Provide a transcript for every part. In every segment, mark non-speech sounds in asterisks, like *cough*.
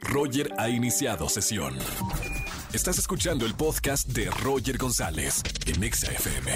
Roger ha iniciado sesión. Estás escuchando el podcast de Roger González en Exa FM.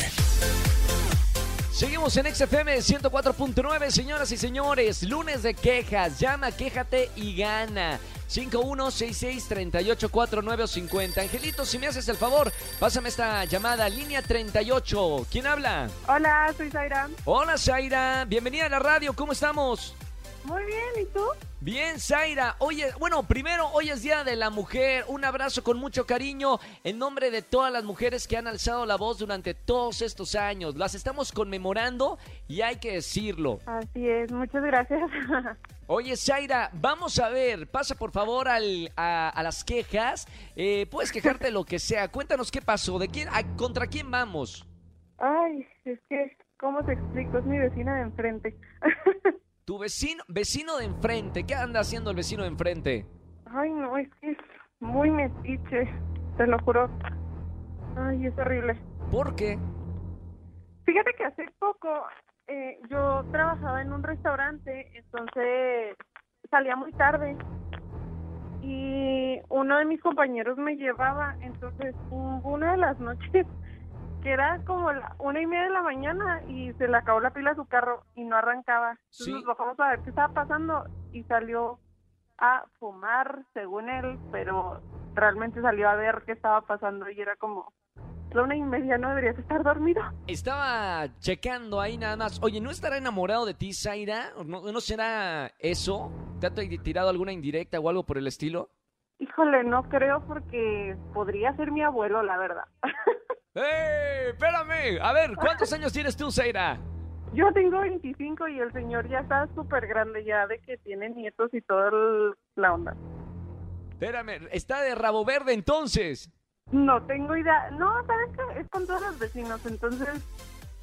Seguimos en XFM 104.9, señoras y señores. Lunes de quejas. Llama, quéjate y gana. 5166-384950. Angelito, si me haces el favor, pásame esta llamada, línea 38. ¿Quién habla? Hola, soy Zaira. Hola, Zaira. Bienvenida a la radio. ¿Cómo estamos? Muy bien, ¿y tú? Bien, Zaira. Oye, bueno, primero, hoy es Día de la Mujer. Un abrazo con mucho cariño en nombre de todas las mujeres que han alzado la voz durante todos estos años. Las estamos conmemorando y hay que decirlo. Así es, muchas gracias. *laughs* Oye, Zaira, vamos a ver, pasa por favor al, a, a las quejas. Eh, puedes quejarte de lo que sea. Cuéntanos qué pasó, de quién, a- contra quién vamos. Ay, es que, ¿cómo te explico? Es mi vecina de enfrente. *laughs* Tu vecino, vecino de enfrente, ¿qué anda haciendo el vecino de enfrente? Ay, no, es que es muy metiche, te lo juro. Ay, es horrible. ¿Por qué? Fíjate que hace poco eh, yo trabajaba en un restaurante, entonces salía muy tarde y uno de mis compañeros me llevaba, entonces hubo una de las noches que era como la una y media de la mañana y se le acabó la pila a su carro y no arrancaba. Entonces Sí. nos bajamos a ver qué estaba pasando y salió a fumar, según él, pero realmente salió a ver qué estaba pasando y era como la una y media, no deberías estar dormido. Estaba checando ahí nada más. Oye, ¿no estará enamorado de ti, Zaira? ¿O ¿No, ¿No será eso? ¿Te ha tirado alguna indirecta o algo por el estilo? Híjole, no creo porque podría ser mi abuelo, la verdad. *laughs* ¡Ey! Espérame. A ver, ¿cuántos años tienes tú, Zaira? Yo tengo 25 y el señor ya está súper grande ya de que tiene nietos y toda la onda. Espérame, está de rabo verde entonces. No tengo idea. No, ¿sabes qué? Es con todos los vecinos, entonces...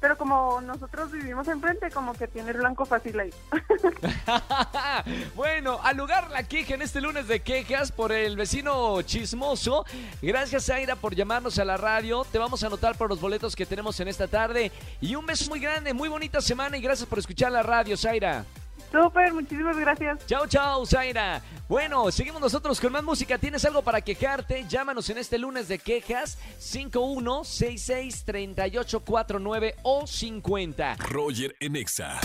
Pero como nosotros vivimos enfrente, como que tiene el blanco fácil ahí. *laughs* bueno, al lugar la queja en este lunes de quejas por el vecino chismoso. Gracias, Zaira, por llamarnos a la radio. Te vamos a anotar por los boletos que tenemos en esta tarde. Y un beso muy grande, muy bonita semana y gracias por escuchar la radio, Zaira. Súper, muchísimas gracias. Chao, chao, Zaira. Bueno, seguimos nosotros con más música. ¿Tienes algo para quejarte? Llámanos en este lunes de quejas 51663849 o 50. Roger en Exa.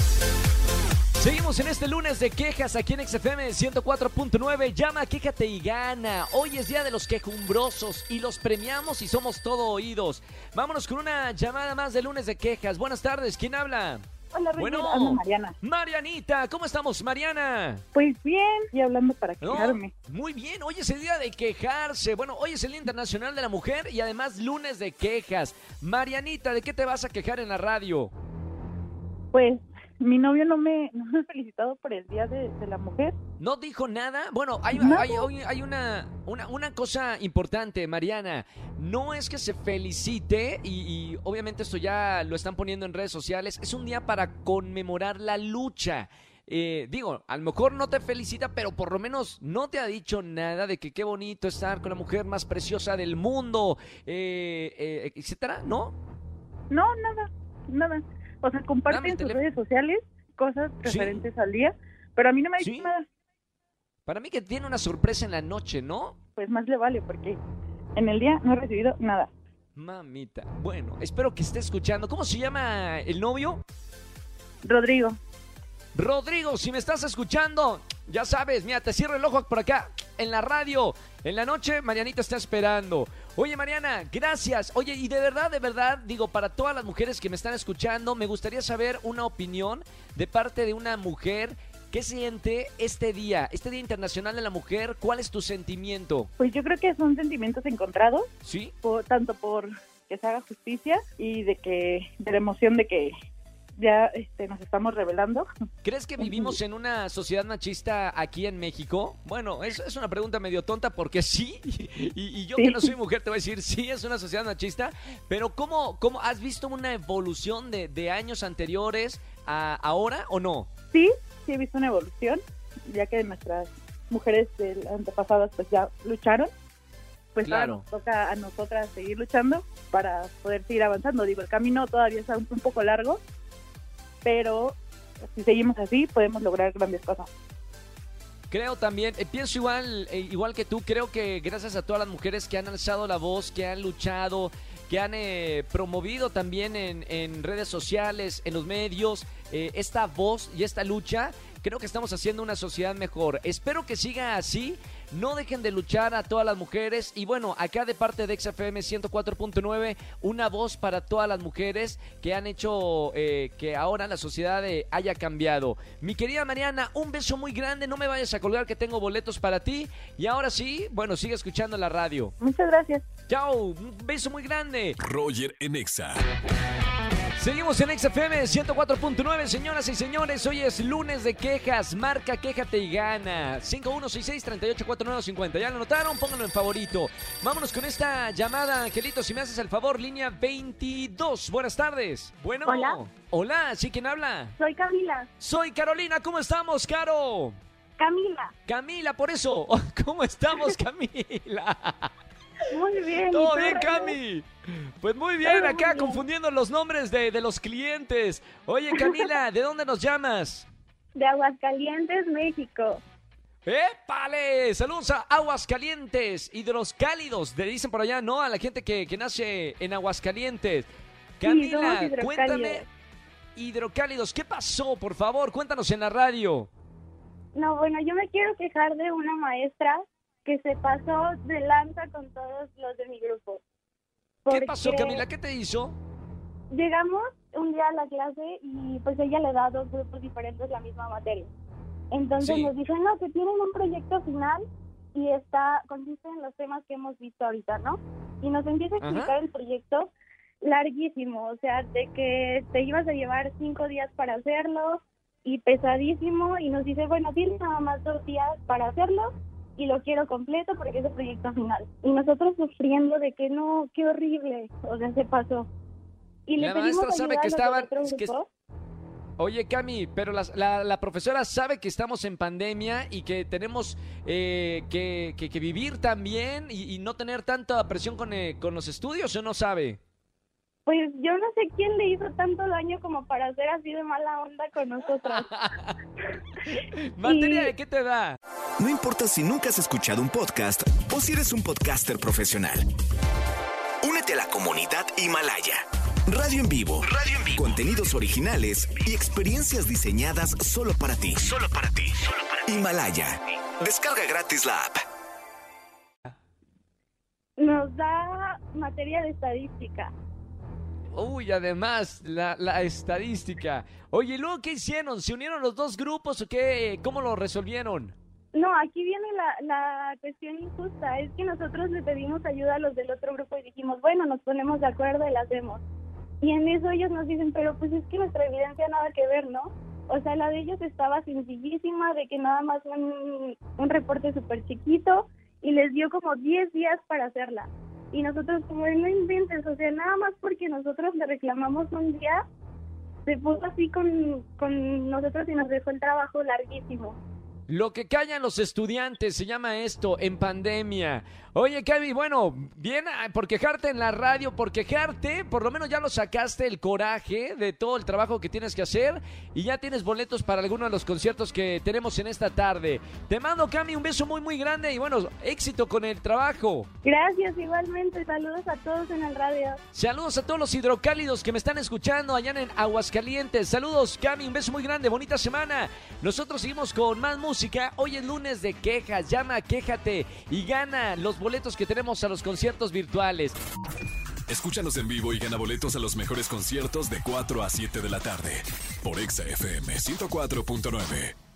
Seguimos en este lunes de quejas aquí en XFM 104.9. Llama, quéjate y gana. Hoy es día de los quejumbrosos y los premiamos y somos todo oídos. Vámonos con una llamada más de lunes de quejas. Buenas tardes, ¿quién habla? Hola, Roger, Bueno. habla Mariana. Marianita, ¿cómo estamos, Mariana? Pues bien, y hablando para quejarme. Muy bien, hoy es el día de quejarse. Bueno, hoy es el Día Internacional de la Mujer y además lunes de quejas. Marianita, ¿de qué te vas a quejar en la radio? Pues mi novio no me, no me ha felicitado por el Día de, de la Mujer. ¿No dijo nada? Bueno, hay, hay, hay- hay una, una, una cosa importante, Mariana. No es que se felicite, y, y obviamente esto ya lo están poniendo en redes sociales, es un día para conmemorar la lucha. Eh, digo, a lo mejor no te felicita, pero por lo menos no te ha dicho nada de que qué bonito estar con la mujer más preciosa del mundo, eh, eh, etcétera, ¿no? No, nada, nada. O sea, comparte Dame el en sus redes sociales cosas Sí. referentes al día, pero a mí no me ha dicho Sí. nada. Para mí que tiene una sorpresa en la noche, ¿no? Pues más le vale, porque en el día no he recibido nada. Mamita. Bueno, espero que esté escuchando. ¿Cómo se llama el novio? Rodrigo, Rodrigo, si me estás escuchando, ya sabes, mira, te cierro el ojo por acá, en la radio. En la noche, Marianita está esperando. Oye, Mariana, gracias. Oye, y de verdad, de verdad, digo, para todas las mujeres que me están escuchando, me gustaría saber una opinión de parte de una mujer. ¿Qué siente este día, este Día Internacional de la Mujer? ¿Cuál es tu sentimiento? pues yo creo que son sentimientos encontrados, ¿Sí? por, tanto por que se haga justicia y de que de la emoción de que ya este, nos estamos revelando. *laughs* ¿Crees que vivimos en una sociedad machista aquí en México? Bueno, es, es una pregunta medio tonta porque sí, y, y yo Sí. que no soy mujer te voy a decir, sí, es una sociedad machista, pero ¿cómo, cómo has visto una evolución de, de años anteriores a ahora o no? Sí, sí he visto una evolución, ya que nuestras mujeres del antepasadas pues ya lucharon, pues Claro. ahora nos toca a nosotras seguir luchando para poder seguir avanzando. Digo, el camino todavía un, un poco largo, pero si seguimos así podemos lograr grandes cosas. Creo también, eh, pienso igual, eh, igual que tú, creo que gracias a todas las mujeres que han alzado la voz, que han luchado, que han eh, promovido también en, redes sociales, en los medios, eh, esta voz y esta lucha, creo que estamos haciendo una sociedad mejor. Espero que siga así. No dejen de luchar a todas las mujeres. Y bueno, acá de parte de XFM 104.9, una voz para todas las mujeres que han hecho eh, que ahora la sociedad eh, haya cambiado. Mi querida Mariana, un beso muy grande. No me vayas a colgar que tengo boletos para ti. Y ahora sí, bueno, sigue escuchando la radio. Muchas gracias. Chao, un beso muy grande. Roger en Exa. Seguimos en XFM 104.9, señoras y señores. Hoy es lunes de quejas. Marca, quéjate y gana. 5166-384950. ¿Ya lo notaron? Pónganlo en favorito. Vámonos con esta llamada, Angelito. Si me haces el favor, línea 22. Buenas tardes. Bueno. Hola. Hola, ¿sí quién habla? Soy Camila. Soy Carolina. ¿Cómo estamos, Caro? Camila. Camila, por eso. *laughs* ¿Cómo estamos, Camila? Muy bien. ¿y Todo bien? Cami. Pues muy bien, Todo muy acá bien. confundiendo los nombres de, de los clientes. Oye, Camila, ¿de dónde nos llamas? De Aguascalientes, México. ¡Épale! Saludos a Aguascalientes, hidroscálidos, le dicen por allá, ¿no? A la gente que, que nace en Aguascalientes. Camila, hidrocálidos. cuéntame, hidrocálidos, ¿qué pasó? Por favor, cuéntanos en la radio. No, bueno, yo me quiero quejar de una maestra que se pasó de lanza con todos los de mi grupo. ¿Qué pasó, Camila? ¿Qué te hizo? Llegamos un día a la clase y pues ella le da a dos grupos diferentes la misma materia. Entonces Sí. nos dicen, no, que tienen un proyecto final y está consiste en los temas que hemos visto ahorita, ¿no? Y nos empieza a Ajá. explicar el proyecto larguísimo, o sea, de que te ibas a llevar cinco días para hacerlo y pesadísimo y nos dice, bueno, tienes nada más dos días para hacerlo y lo quiero completo porque es el proyecto final. Y nosotros sufriendo de que no, qué horrible, o sea, se pasó. Y le La pedimos maestra sabe que estaban- que- grupo. Oye, Cami, pero la, la profesora sabe que estamos en pandemia y que tenemos eh, que, que- que vivir también y, y no tener tanta presión con, eh, con los estudios, ¿o no sabe? Pues yo no sé quién le hizo tanto daño como para hacer así de mala onda con nosotros. *laughs* ¿Materia Y- de qué te da? No importa si nunca has escuchado un podcast o si eres un podcaster profesional. Únete a la comunidad Himalaya. Radio en vivo. Radio en vivo. Contenidos originales y experiencias diseñadas solo para ti. Solo para ti. Himalaya. Descarga gratis la app. Nos da materia de estadística. Uy, además, la, la estadística. Oye, ¿y luego qué hicieron? ¿Se unieron los dos grupos o qué? ¿Cómo lo resolvieron? No, aquí viene la, la cuestión injusta. Es que nosotros le pedimos ayuda a los del otro grupo y dijimos, bueno, nos ponemos de acuerdo y la hacemos. Y en eso ellos nos dicen, pero pues es que nuestra evidencia nada que ver, ¿no? O sea, la de ellos estaba sencillísima, de que nada más un, un reporte súper chiquito y les dio como 10 días para hacerla. Y nosotros como, no inventes, o sea, nada más porque nosotros le reclamamos un día, se puso así con, con nosotros y nos dejó el trabajo larguísimo. Lo que callan los estudiantes se llama esto en pandemia. Oye, Kevin, bueno, bien ah, por quejarte en la radio, por quejarte, por lo menos ya lo sacaste el coraje de todo el trabajo que tienes que hacer y ya tienes boletos para alguno de los conciertos que tenemos en esta tarde. Te mando, Cami, un beso muy, muy grande y bueno, éxito con el trabajo. Gracias, igualmente. Saludos a todos en el radio. Saludos a todos los hidrocálidos que me están escuchando allá en Aguascalientes. Saludos, Cami, un beso muy grande, bonita semana. Nosotros seguimos con más música. Hoy es lunes de quejas. Llama, quéjate y gana los boletos que tenemos a los conciertos virtuales. Escúchanos en vivo y gana boletos a los mejores conciertos de 4 a 7 de la tarde por Exa FM 104.9.